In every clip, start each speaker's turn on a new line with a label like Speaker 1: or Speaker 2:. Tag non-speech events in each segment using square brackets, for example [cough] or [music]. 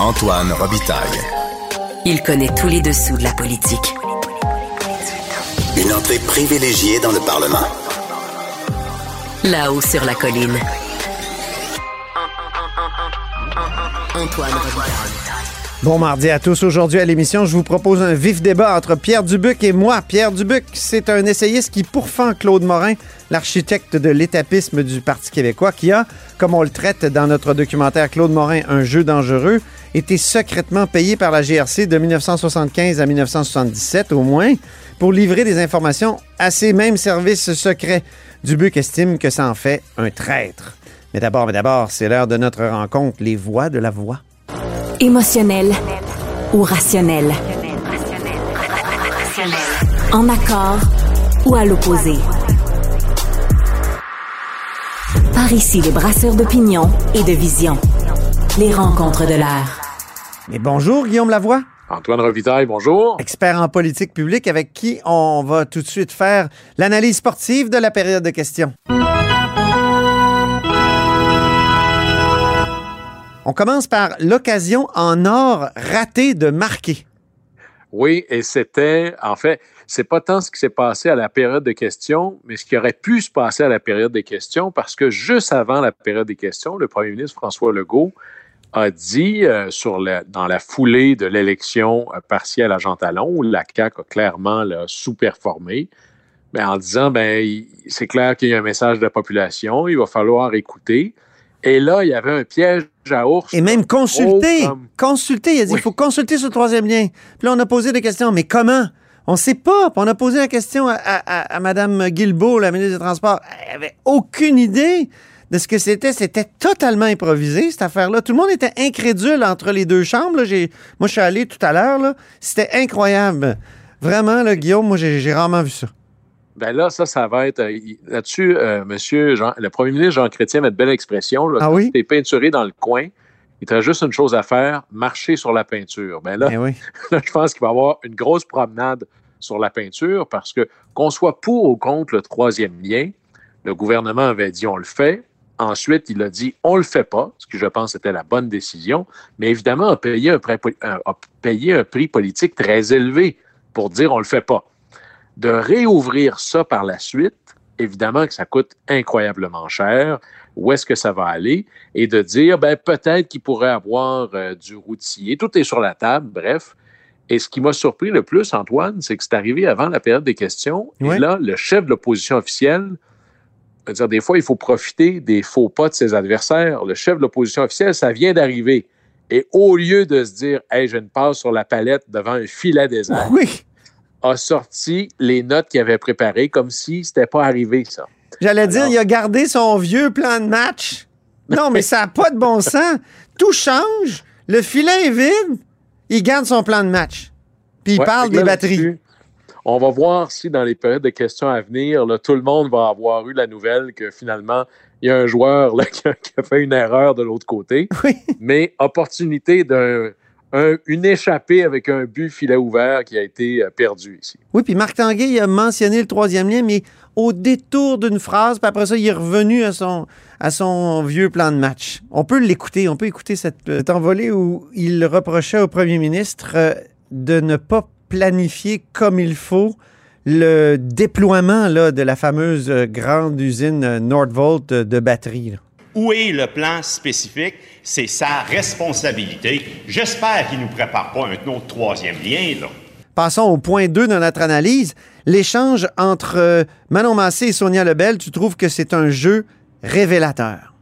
Speaker 1: Antoine Robitaille.
Speaker 2: Il connaît tous les dessous de la politique.
Speaker 1: Une entrée privilégiée dans le Parlement.
Speaker 2: Là-haut sur la colline. Antoine Robitaille.
Speaker 3: Bon mardi à tous. Aujourd'hui à l'émission, je vous propose un vif débat entre Pierre Dubuc et moi. Pierre Dubuc, c'est un essayiste qui pourfend Claude Morin, l'architecte de l'étapisme du Parti québécois, qui a, comme on le traite dans notre documentaire Claude Morin, un jeu dangereux, été secrètement payé par la GRC de 1975 à 1977 au moins pour livrer des informations à ces mêmes services secrets. Dubuc estime que ça en fait un traître. Mais d'abord, mais d'abord, c'est l'heure de notre rencontre, les voix de la voix.
Speaker 4: Émotionnel ou rationnel? En accord ou à l'opposé? Par ici, les brasseurs d'opinion et de vision. Les rencontres de l'air.
Speaker 3: Mais bonjour, Guillaume Lavoie.
Speaker 5: Antoine Revitaille, bonjour.
Speaker 3: Expert en politique publique avec qui on va tout de suite faire l'analyse sportive de la période de questions. On commence par l'occasion en or ratée de marquer.
Speaker 5: Oui, et c'était, en fait, c'est pas tant ce qui s'est passé à la période de questions, mais ce qui aurait pu se passer à la période des questions, parce que juste avant la période des questions, le premier ministre François Legault a dit euh, sur la, dans la foulée de l'élection euh, partielle à Jean Talon, où la CAQ a clairement sous-performé, ben, en disant ben c'est clair qu'il y a un message de la population, il va falloir écouter. Et là, il y avait un piège à ours.
Speaker 3: Et même consulter. Consulter. Il a dit il faut consulter le troisième lien. Puis là, on a posé des questions. Mais comment? On ne sait pas. Puis on a posé la question à, à, à Mme Guilbeault, la ministre des Transports. Elle avait aucune idée de ce que c'était. C'était totalement improvisé, cette affaire-là. Tout le monde était incrédule entre les deux chambres. Là. Moi, je suis allé tout à l'heure. C'était incroyable. Vraiment, là, Guillaume, moi, j'ai rarement vu ça.
Speaker 5: Ben là, ça, ça va être. euh, Là-dessus, euh, monsieur Jean, le premier ministre Jean Chrétien avait de belle expression. Là,
Speaker 3: Ah oui?
Speaker 5: t'es peinturé dans le coin, il reste juste une chose à faire, marcher sur la peinture. Ben là,
Speaker 3: Eh oui. [laughs]
Speaker 5: là, je pense qu'il va y avoir une grosse promenade sur la peinture parce que qu'on soit pour ou contre le troisième lien, le gouvernement avait dit on le fait. Ensuite, il a dit on le fait pas, ce que je pense était la bonne décision, mais évidemment a payé un prix, un- a payé un prix politique très élevé pour dire on le fait pas. De réouvrir ça par la suite, évidemment que ça coûte incroyablement cher. Où est-ce que ça va aller? Et de dire, ben, peut-être qu'il pourrait avoir euh, du routier. Tout est sur la table, bref. Et ce qui m'a surpris le plus, Antoine, c'est que c'est arrivé avant la période des questions. Et là, le chef de l'opposition officielle, dire, des fois, il faut profiter des faux pas de ses adversaires. Le chef de l'opposition officielle, ça vient d'arriver. Et au lieu de se dire, hey, j'ai une passe sur la palette devant un filet désert,
Speaker 3: Oui.
Speaker 5: a sorti les notes qu'il avait préparées comme si c'était pas arrivé, ça.
Speaker 3: J'allais dire, il a gardé son vieux plan de match. Non, mais ça n'a pas de bon sens. Tout change. Le filet est vide. Il garde son plan de match. Puis il
Speaker 5: Ouais,
Speaker 3: parle des batteries.
Speaker 5: On va voir si dans les périodes de questions à venir, là, tout le monde va avoir eu la nouvelle que finalement, il y a un joueur là, [laughs] qui, a, qui a fait une erreur de l'autre côté.
Speaker 3: Oui.
Speaker 5: Mais opportunité d'un un- une échappée avec un but filet ouvert qui a été euh, perdu ici.
Speaker 3: Oui, puis Marc Tanguay, il a mentionné le troisième lien, mais au détour d'une phrase, puis après ça, il est revenu à son, à son vieux plan de match. On peut l'écouter, on peut écouter cette, cette envolée où il reprochait au premier ministre euh, de ne pas planifier comme il faut le déploiement là, de la fameuse euh, grande usine euh, Nordvolt euh, de batteries. là.
Speaker 6: Où est le plan spécifique? C'est sa responsabilité. J'espère qu'il ne nous prépare pas un autre troisième lien, là.
Speaker 3: Passons au point 2 de notre analyse. L'échange entre Manon Massé et Sonia Lebel, tu trouves que c'est un jeu révélateur?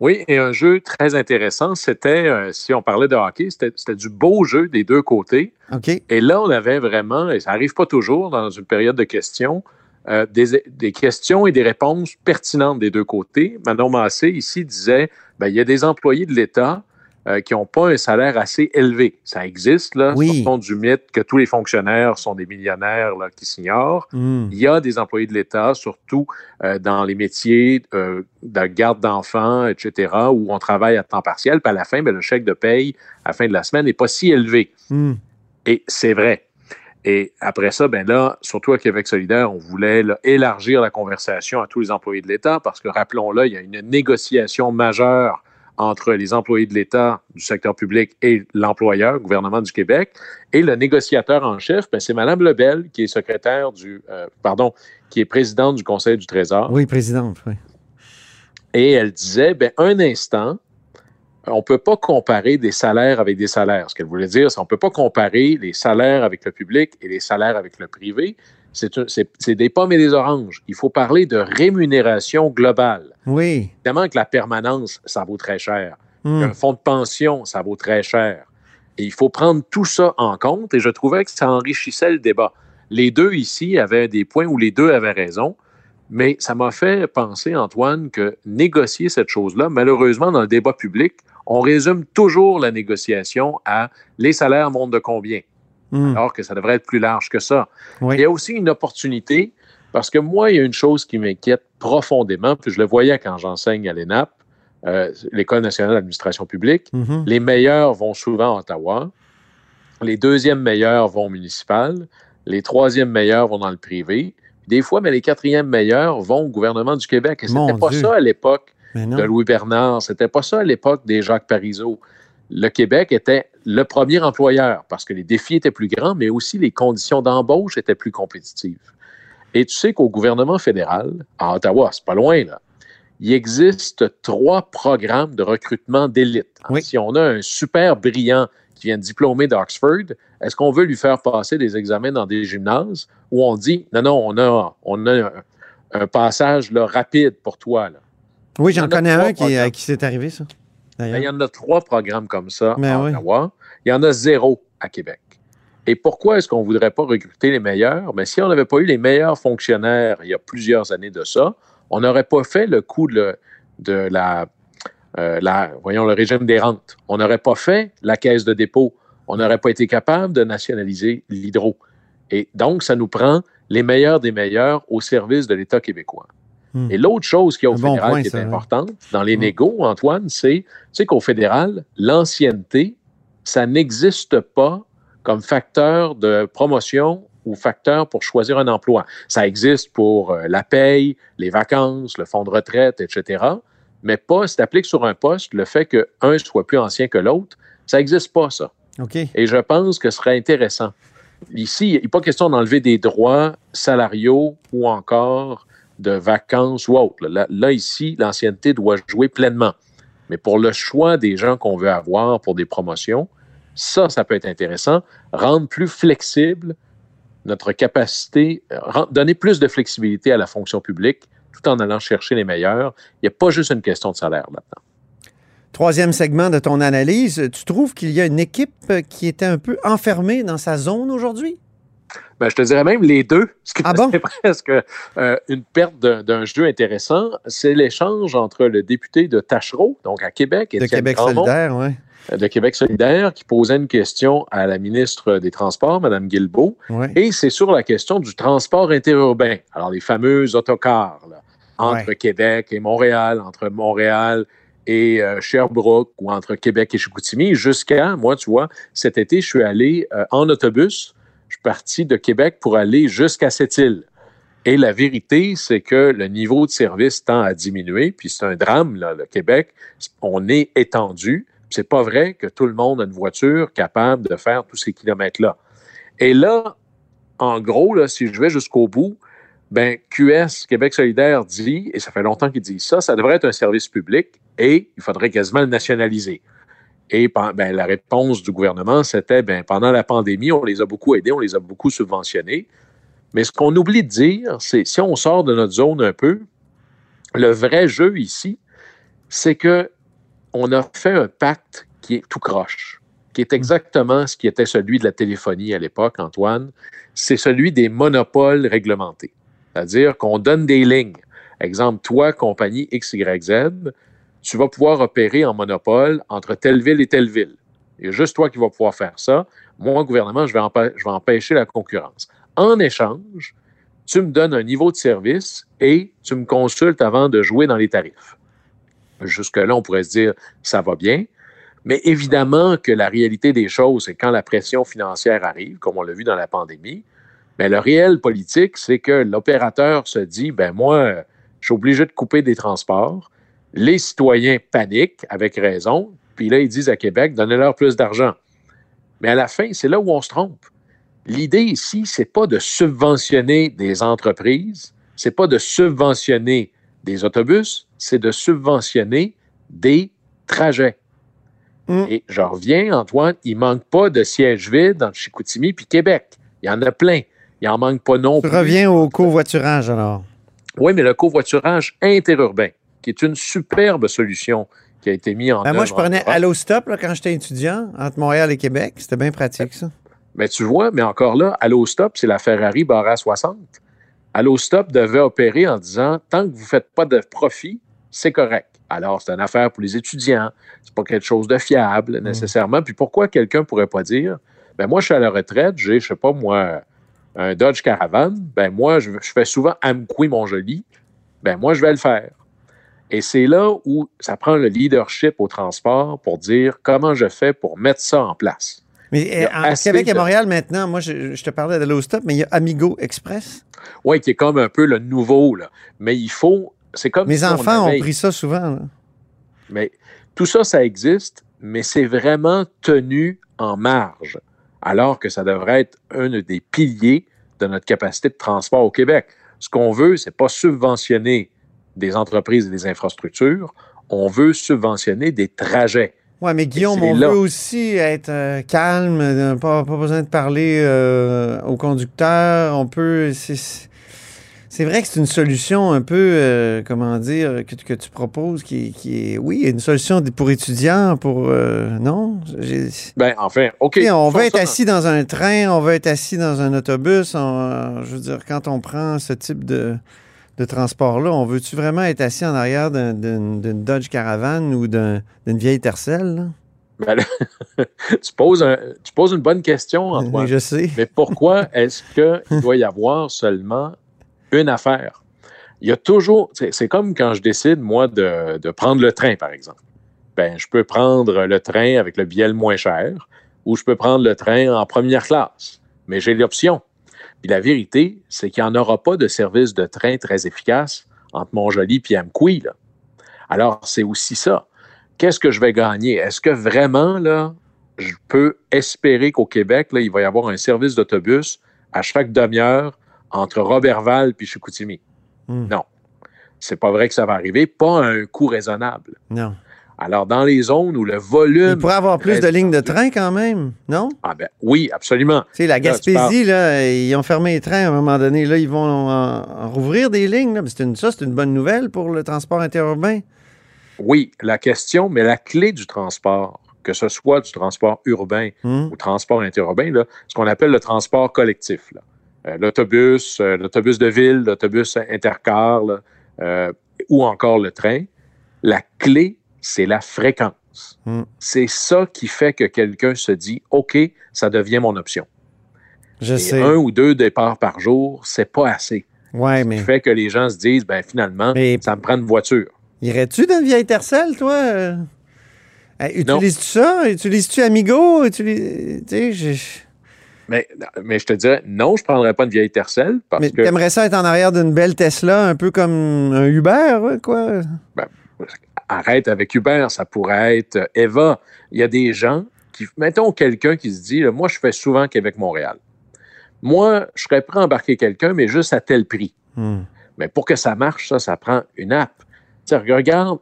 Speaker 5: Oui, et un jeu très intéressant, c'était, euh, si on parlait de hockey, c'était du beau jeu des deux côtés.
Speaker 3: OK?
Speaker 5: Et là, on avait vraiment, et ça n'arrive pas toujours dans une période de questions, euh, des, des questions et des réponses pertinentes des deux côtés. Manon Massé, ici, disait, ben, il y a des employés de l'État euh, qui n'ont pas un salaire assez élevé. Ça existe, là,
Speaker 3: Oui.
Speaker 5: sortons du mythe que tous les fonctionnaires sont des millionnaires là, qui s'ignorent.
Speaker 3: Hmm.
Speaker 5: Il y a des employés de l'État, surtout euh, dans les métiers euh, de garde d'enfants, etc., où on travaille à temps partiel. Puis à la fin, ben, le chèque de paye à la fin de la semaine n'est pas si élevé.
Speaker 3: Hmm.
Speaker 5: Et c'est vrai. Et après ça, ben là, surtout à Québec solidaire, on voulait là, élargir la conversation à tous les employés de l'État parce que, rappelons-le, il y a une négociation majeure entre les employés de l'État, du secteur public et l'employeur, le gouvernement du Québec. Et le négociateur en chef, ben, c'est Mme Lebel, qui est secrétaire du, euh, pardon, qui est présidente du Conseil du Trésor.
Speaker 3: Oui, présidente, oui.
Speaker 5: Et elle disait, ben, un instant, on ne peut pas comparer des salaires avec des salaires. Ce qu'elle voulait dire, c'est qu'on ne peut pas comparer les salaires avec le public et les salaires avec le privé. C'est des pommes et des oranges. Il faut parler de rémunération globale.
Speaker 3: Oui.
Speaker 5: Évidemment que la permanence, ça vaut très cher.
Speaker 3: Hmm.
Speaker 5: Un fonds de pension, ça vaut très cher. Et il faut prendre tout ça en compte et je trouvais que ça enrichissait le débat. Les deux ici avaient des points où les deux avaient raison, mais ça m'a fait penser, Antoine, que négocier cette chose-là, malheureusement, dans le débat public, on résume toujours la négociation à les salaires montent de combien,
Speaker 3: Hmm.
Speaker 5: alors que ça devrait être plus large que ça.
Speaker 3: Oui.
Speaker 5: Il y a aussi une opportunité, parce que moi, il y a une chose qui m'inquiète profondément, puis je le voyais quand j'enseigne à l'ENAP, euh, l'École nationale d'administration publique.
Speaker 3: Mhm.
Speaker 5: Les meilleurs vont souvent à Ottawa, les deuxièmes meilleurs vont au municipal, les troisièmes meilleurs vont dans le privé. Des fois, mais les quatrièmes meilleurs vont au gouvernement du Québec. Et
Speaker 3: Mon
Speaker 5: c'était pas
Speaker 3: Dieu.
Speaker 5: ça à l'époque de. Louis Bernard. C'était pas ça à l'époque des Jacques Parizeau. Le Québec était le premier employeur parce que les défis étaient plus grands, mais aussi les conditions d'embauche étaient plus compétitives. Et tu sais qu'au gouvernement fédéral, à Ottawa, c'est pas loin, là, il existe trois programmes de recrutement d'élite.
Speaker 3: Oui.
Speaker 5: Si on a un super brillant qui vient de diplômer d'Oxford, est-ce qu'on veut lui faire passer des examens dans des gymnases où on dit non, non, on a, on a un, un passage là, rapide pour toi? Là?
Speaker 3: Oui, j'en connais un qui, à
Speaker 5: programmes.
Speaker 3: qui s'est arrivé, ça.
Speaker 5: Ben, il y en a trois programmes comme ça
Speaker 3: Ben
Speaker 5: à
Speaker 3: oui.
Speaker 5: Ottawa. Il y en a zéro à Québec. Et pourquoi est-ce qu'on ne voudrait pas recruter les meilleurs? Mais si on n'avait pas eu les meilleurs fonctionnaires il y a plusieurs années de ça, on n'aurait pas fait le coup de, de la, euh, la- voyons, le régime des rentes. On n'aurait pas fait la caisse de dépôt. On n'aurait pas été capable de nationaliser l'hydro. Et donc, ça nous prend les meilleurs des meilleurs au service de l'État québécois.
Speaker 3: Hmm.
Speaker 5: Et l'autre chose qui est au
Speaker 3: bon
Speaker 5: fédéral
Speaker 3: point,
Speaker 5: qui est
Speaker 3: ça, ouais.
Speaker 5: importante dans les
Speaker 3: Hmm.
Speaker 5: négos, Antoine, c'est tu sais qu'au fédéral, l'ancienneté, ça n'existe pas comme facteur de promotion ou facteur pour choisir un emploi. Ça existe pour euh, la paye, les vacances, le fonds de retraite, etc. Mais pas, si tu appliques sur un poste, le fait qu'un soit plus ancien que l'autre, ça n'existe pas, ça.
Speaker 3: OK.
Speaker 5: Et je pense que ce serait intéressant. Ici, il n'est pas question d'enlever des droits salariaux ou encore de vacances ou autres. Là, ici, l'ancienneté doit jouer pleinement. Mais pour le choix des gens qu'on veut avoir pour des promotions, ça, ça peut être intéressant. Rendre plus flexible notre capacité, euh, donner plus de flexibilité à la fonction publique tout en allant chercher les meilleurs. Il n'y a pas juste une question de salaire là-dedans.
Speaker 3: Troisième segment de ton analyse, tu trouves qu'il y a une équipe qui était un peu enfermée dans sa zone aujourd'hui?
Speaker 5: Ben, je te dirais même les deux. Ce qui
Speaker 3: Ah bon? [laughs]
Speaker 5: c'est presque euh, une perte d'un jeu intéressant. C'est l'échange entre le député de Tachereau, donc à Québec,
Speaker 3: De
Speaker 5: Étienne
Speaker 3: Québec
Speaker 5: Grandmont,
Speaker 3: solidaire, oui.
Speaker 5: euh, de Québec solidaire, qui posait une question à la ministre des Transports, Mme Guilbeault,
Speaker 3: Ouais.
Speaker 5: et c'est sur la question du transport interurbain. Alors, les fameux autocars là, entre
Speaker 3: Ouais.
Speaker 5: Québec et Montréal, entre Montréal et euh, Sherbrooke ou entre Québec et Chicoutimi, jusqu'à, moi, tu vois, cet été, je suis allé euh, en autobus. Je suis parti de Québec pour aller jusqu'à cette île. Et la vérité, c'est que le niveau de service tend à diminuer, puis c'est un drame, là, le Québec. On est étendu. C'est pas vrai que tout le monde a une voiture capable de faire tous ces kilomètres-là. Et là, en gros, si je vais jusqu'au bout, ben, QS, Québec solidaire, dit, et ça fait longtemps qu'il dit ça, ça devrait être un service public et il faudrait quasiment le nationaliser. Et ben, la réponse du gouvernement, c'était ben, pendant la pandémie, on les a beaucoup aidés, on les a beaucoup subventionnés. Mais ce qu'on oublie de dire, c'est si on sort de notre zone un peu, le vrai jeu ici, c'est que on a fait un pacte qui est tout croche, qui est exactement ce qui était celui de la téléphonie à l'époque, Antoine. C'est celui des monopoles réglementés. C'est-à-dire qu'on donne des lignes. Exemple, toi, compagnie XYZ, tu vas pouvoir opérer en monopole entre telle ville et telle ville. Il y a juste toi qui vas pouvoir faire ça. Moi, gouvernement, je vais, empêcher la concurrence. En échange, tu me donnes un niveau de service et tu me consultes avant de jouer dans les tarifs. Jusque-là, on pourrait se dire, ça va bien. Mais évidemment que la réalité des choses, c'est quand la pression financière arrive, comme on l'a vu dans la pandémie, mais le réel politique, c'est que l'opérateur se dit, ben moi, je suis obligé de couper des transports. Les citoyens paniquent avec raison, puis là, ils disent à Québec, donnez-leur plus d'argent. Mais à la fin, c'est là où on se trompe. L'idée ici, c'est pas de subventionner des entreprises, c'est pas de subventionner des autobus, c'est de subventionner des trajets.
Speaker 3: Mm.
Speaker 5: Et je reviens, Antoine, il manque pas de sièges vides dans Chicoutimi puis Québec. Il y en a plein. Il en manque pas non
Speaker 3: Tu
Speaker 5: plus.
Speaker 3: reviens au covoiturage, alors.
Speaker 5: Oui, mais le covoiturage interurbain, qui est une superbe solution qui a été mise en
Speaker 3: Ben,
Speaker 5: œuvre.
Speaker 3: moi, je prenais. Allostop là, quand j'étais étudiant, entre Montréal et Québec. C'était bien pratique, ça.
Speaker 5: Mais tu vois, mais encore là, Allostop, c'est la Ferrari barre à 60. Allostop devait opérer en disant tant que vous ne faites pas de profit, c'est correct. Alors, c'est une affaire pour les étudiants. C'est pas quelque chose de fiable nécessairement. Puis pourquoi quelqu'un pourrait pas dire ben moi, je suis à la retraite, j'ai, je sais pas moi, un Dodge Caravan, ben moi, je, je fais souvent Amqui Montjoli, ben moi, je vais le faire. Et c'est là où ça prend le leadership au transport pour dire comment je fais pour mettre ça en place.
Speaker 3: Mais euh, en Québec et
Speaker 5: de-
Speaker 3: Montréal, maintenant, moi, je, je te parlais d'Allostop, mais il y a Amigo Express.
Speaker 5: Oui, qui est comme un peu le nouveau, là. Mais il faut. C'est comme
Speaker 3: Mes
Speaker 5: si
Speaker 3: enfants
Speaker 5: avait-
Speaker 3: ont pris ça souvent. là.
Speaker 5: Mais tout ça, ça existe, mais c'est vraiment tenu en marge, alors que ça devrait être un des piliers de notre capacité de transport au Québec. Ce qu'on veut, c'est pas subventionner des entreprises et des infrastructures, on veut subventionner des trajets.
Speaker 3: Oui, mais Guillaume, on
Speaker 5: là.
Speaker 3: veut aussi être euh, calme, euh, pas, pas besoin de parler euh, au conducteur. On peut. C'est vrai que c'est une solution un peu, comment dire, que, que tu proposes, qui, qui est, oui, une solution pour étudiants, pour. non?
Speaker 5: Ben, enfin, OK.
Speaker 3: On veut être
Speaker 5: ça.
Speaker 3: assis dans un train, on veut être assis dans un autobus. on- je veux dire, quand on prend ce type de, de transport-là, on veut-tu vraiment être assis en arrière d'un- d'une Dodge Caravan ou d'un- d'une vieille Tercel? là?
Speaker 5: Ben là, [laughs] tu, poses un- tu poses une bonne question, [laughs] Antoine.
Speaker 3: Je sais.
Speaker 5: Mais pourquoi est-ce qu'il doit y avoir seulement une affaire? Il y a toujours. C'est c'est comme quand je décide, moi, de, de prendre le train, par exemple. Ben, je peux prendre le train avec le billet le moins cher ou je peux prendre le train en première classe. Mais j'ai l'option. Puis la vérité, c'est qu'il n'y en aura pas de service de train très efficace entre Montjoli et Amqui. Là. Alors, c'est aussi ça. Qu'est-ce que je vais gagner? Est-ce que vraiment, là, je peux espérer qu'au Québec, là, il va y avoir un service d'autobus à chaque demi-heure entre Robertval et Chicoutimi?
Speaker 3: Hmm.
Speaker 5: Non. C'est pas vrai que ça va arriver, pas à un coût raisonnable.
Speaker 3: Non.
Speaker 5: Alors, dans les zones où le
Speaker 3: Il
Speaker 5: volume.
Speaker 3: pourrait avoir plus de lignes de train quand même, non?
Speaker 5: Ah ben, oui, absolument.
Speaker 3: Tu sais, la Gaspésie, là, ils ont fermé les trains à un moment donné. Là, ils vont en, en rouvrir des lignes. là. Une, ça, c'est une bonne nouvelle pour le transport interurbain.
Speaker 5: Oui, la question, mais la clé du transport, que ce soit du transport urbain
Speaker 3: Hmm?
Speaker 5: ou transport interurbain, là, ce qu'on appelle le transport collectif. là. Euh, l'autobus, euh, l'autobus de ville, l'autobus intercar, là, euh, ou encore le train. La clé, c'est la fréquence.
Speaker 3: Mm.
Speaker 5: C'est ça qui fait que quelqu'un se dit, OK, ça devient mon option.
Speaker 3: Je
Speaker 5: Et
Speaker 3: sais.
Speaker 5: un ou deux départs par jour, c'est pas assez.
Speaker 3: Ouais,
Speaker 5: Ce
Speaker 3: mais
Speaker 5: qui fait que les gens se disent, ben finalement,
Speaker 3: Mais-
Speaker 5: ça me prend une voiture.
Speaker 3: irais-tu dans une vieille Tercel, toi? Euh. Utilises-tu ça? Utilises-tu Amigo? Utilises... Je-
Speaker 5: Mais, mais je te dirais, non, je ne prendrais pas une vieille Tercel parce
Speaker 3: Mais
Speaker 5: que
Speaker 3: t'aimerais ça être en arrière d'une belle Tesla, un peu comme un Uber, quoi?
Speaker 5: Arrête avec Uber, ça pourrait être euh, Eva. Il y a des gens qui, mettons quelqu'un qui se dit, là, moi, je fais souvent Québec-Montréal. Moi, je serais prêt à embarquer quelqu'un, mais juste à tel prix.
Speaker 3: Hmm.
Speaker 5: Mais pour que ça marche, ça, ça prend une app. Tu sais, regarde,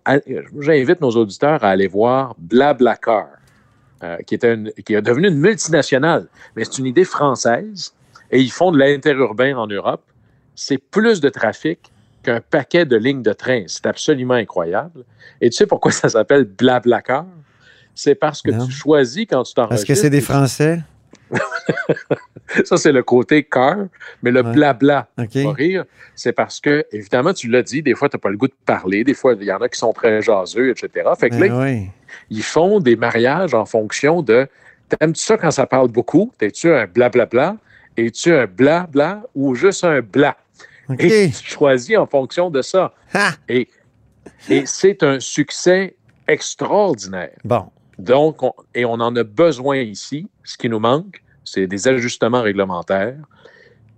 Speaker 5: j'invite nos auditeurs à aller voir Blablacar, euh, qui, est une- qui est devenu une multinationale, mais c'est une idée française et ils font de l'interurbain en Europe. C'est plus de trafic qu'un paquet de lignes de train. C'est absolument incroyable. Et tu sais pourquoi ça s'appelle Blablacar? C'est parce que
Speaker 3: Non.
Speaker 5: tu choisis quand tu t'enregistres.
Speaker 3: Parce que c'est des Français? [laughs]
Speaker 5: Ça, c'est le côté car, mais le
Speaker 3: Ouais.
Speaker 5: blabla,
Speaker 3: OK.
Speaker 5: pas rire, c'est parce que, évidemment, tu l'as dit, des fois, tu n'as pas le goût de parler, des fois, il y en a qui sont très jaseux, etc. Fait que là,
Speaker 3: Ben oui.
Speaker 5: ils font des mariages en fonction de T'aimes-tu ça quand ça parle beaucoup? T'es-tu un blablabla? Es-tu un blabla ou juste un bla? Et tu choisis en fonction de ça.
Speaker 3: Ha!
Speaker 5: Et, et c'est un succès extraordinaire.
Speaker 3: Bon.
Speaker 5: Donc, on- et on en a besoin ici. Ce qui nous manque, c'est des ajustements réglementaires.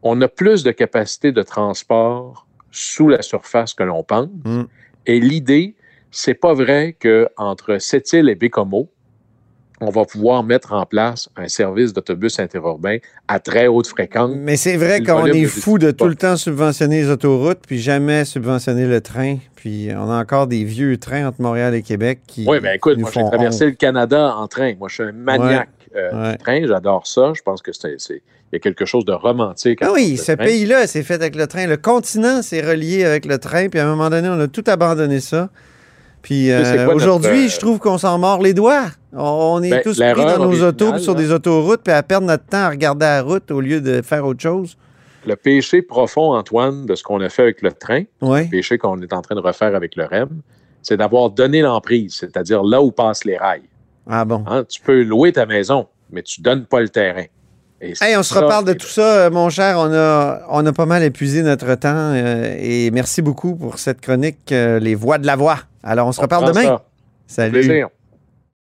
Speaker 5: On a plus de capacité de transport sous la surface que l'on pense.
Speaker 3: Mm.
Speaker 5: Et l'idée, c'est pas vrai qu'entre Sept-Îles et Bécomo, on va pouvoir mettre en place un service d'autobus interurbain à très haute fréquence.
Speaker 3: Mais c'est vrai qu'on est fou de tout le temps subventionner les autoroutes, puis jamais subventionner le train. Puis on a encore des vieux trains entre Montréal et Québec qui
Speaker 5: Oui, ben écoute,
Speaker 3: nous
Speaker 5: moi, j'ai traversé
Speaker 3: honte.
Speaker 5: le Canada en train. Moi, je suis un maniaque euh,
Speaker 3: Ouais.
Speaker 5: du train. J'adore ça. Je pense que c'est, c'est- il y a quelque chose de romantique.
Speaker 3: Ah oui, ce pays-là, c'est fait avec le train. Le continent, c'est relié avec le train. Puis à un moment donné, on a tout abandonné ça. Puis euh, aujourd'hui,
Speaker 5: euh,
Speaker 3: je trouve qu'on s'en mord les doigts. On, est
Speaker 5: Ben,
Speaker 3: tous pris dans nos autos, sur
Speaker 5: là.
Speaker 3: des autoroutes, puis à perdre notre temps à regarder la route au lieu de faire autre chose.
Speaker 5: Le péché profond, Antoine, de ce qu'on a fait avec le train, le péché qu'on est en train de refaire avec le REM, c'est d'avoir donné l'emprise, c'est-à-dire là où passent les rails.
Speaker 3: Ah bon?
Speaker 5: Hein, Tu peux louer ta maison, mais tu donnes pas le terrain.
Speaker 3: Hey, on se reparle de tout ça, euh, mon cher. On a, on a pas mal épuisé notre temps. euh, et merci beaucoup pour cette chronique, euh, Les Voix de la Voix. Alors, on se
Speaker 5: On
Speaker 3: reparle demain.
Speaker 5: ça.
Speaker 3: Salut.
Speaker 5: Plaisir.